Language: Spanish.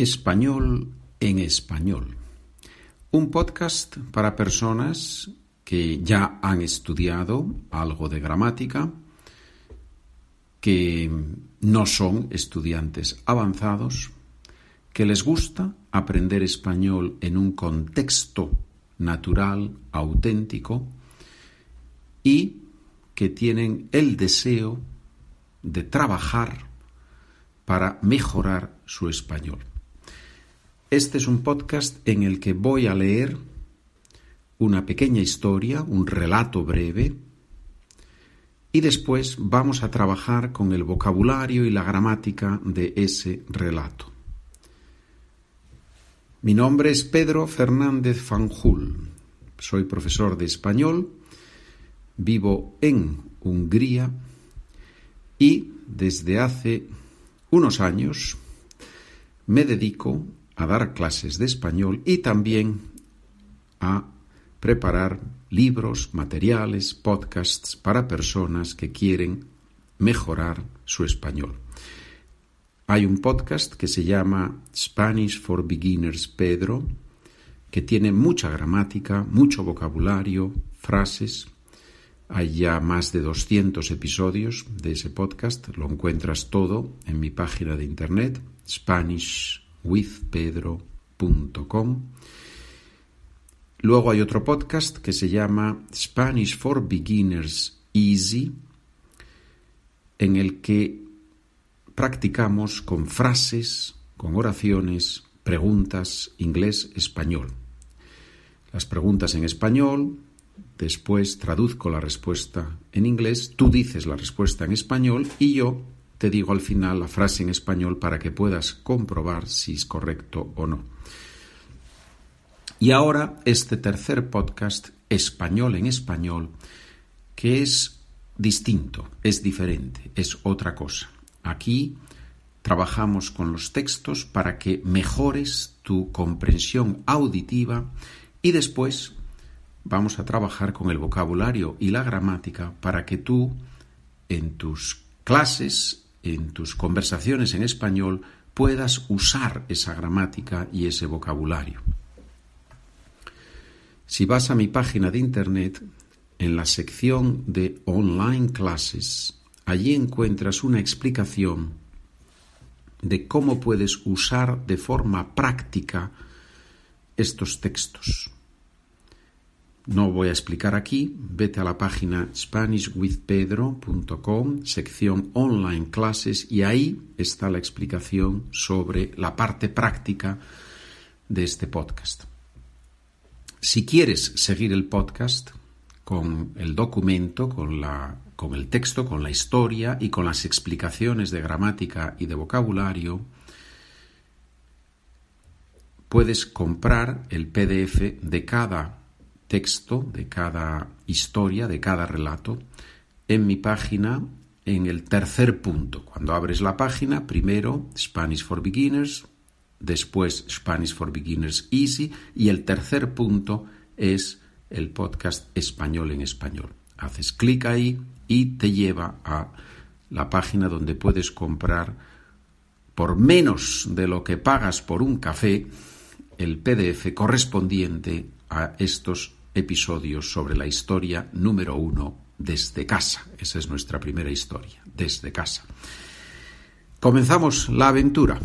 Español en español. Un podcast para personas que ya han estudiado algo de gramática, que no son estudiantes avanzados, que les gusta aprender español en un contexto natural, auténtico, y que tienen el deseo de trabajar para mejorar su español. Este es un podcast en el que voy a leer una pequeña historia, un relato breve, y después vamos a trabajar con el vocabulario y la gramática de ese relato. Mi nombre es Pedro Fernández Fanjul. Soy profesor de español, vivo en Hungría y desde hace unos años me dedico a dar clases de español y también a preparar libros, materiales, podcasts para personas que quieren mejorar su español. Hay un podcast que se llama Spanish for Beginners Pedro, que tiene mucha gramática, mucho vocabulario, frases. Hay ya más de 200 episodios de ese podcast. Lo encuentras todo en mi página de internet, spanishwithpedro.com. Luego hay otro podcast que se llama Spanish for Beginners Easy, en el que practicamos con frases, con oraciones, preguntas, inglés, español. Las preguntas en español, después traduzco la respuesta en inglés, tú dices la respuesta en español y yo te digo al final la frase en español para que puedas comprobar si es correcto o no. Y ahora este tercer podcast, español en español, que es distinto, es diferente, es otra cosa. Aquí trabajamos con los textos para que mejores tu comprensión auditiva y después vamos a trabajar con el vocabulario y la gramática para que tú en tus clases, en tus conversaciones en español, puedas usar esa gramática y ese vocabulario. Si vas a mi página de internet, en la sección de online classes, allí encuentras una explicación de cómo puedes usar de forma práctica estos textos. No voy a explicar aquí, vete a la página SpanishWithPedro.com, sección online classes, y ahí está la explicación sobre la parte práctica de este podcast. Si quieres seguir el podcast con el documento, con, la, con el texto, con la historia y con las explicaciones de gramática y de vocabulario, puedes comprar el PDF de cada texto, de cada historia, de cada relato, en mi página en el tercer punto. Cuando abres la página, primero Spanish for Beginners, después Spanish for Beginners Easy y el tercer punto es el podcast español en español. Haces clic ahí y te lleva a la página donde puedes comprar por menos de lo que pagas por un café el PDF correspondiente a estos episodios sobre la historia número uno desde casa. Esa es nuestra primera historia, desde casa. Comenzamos la aventura.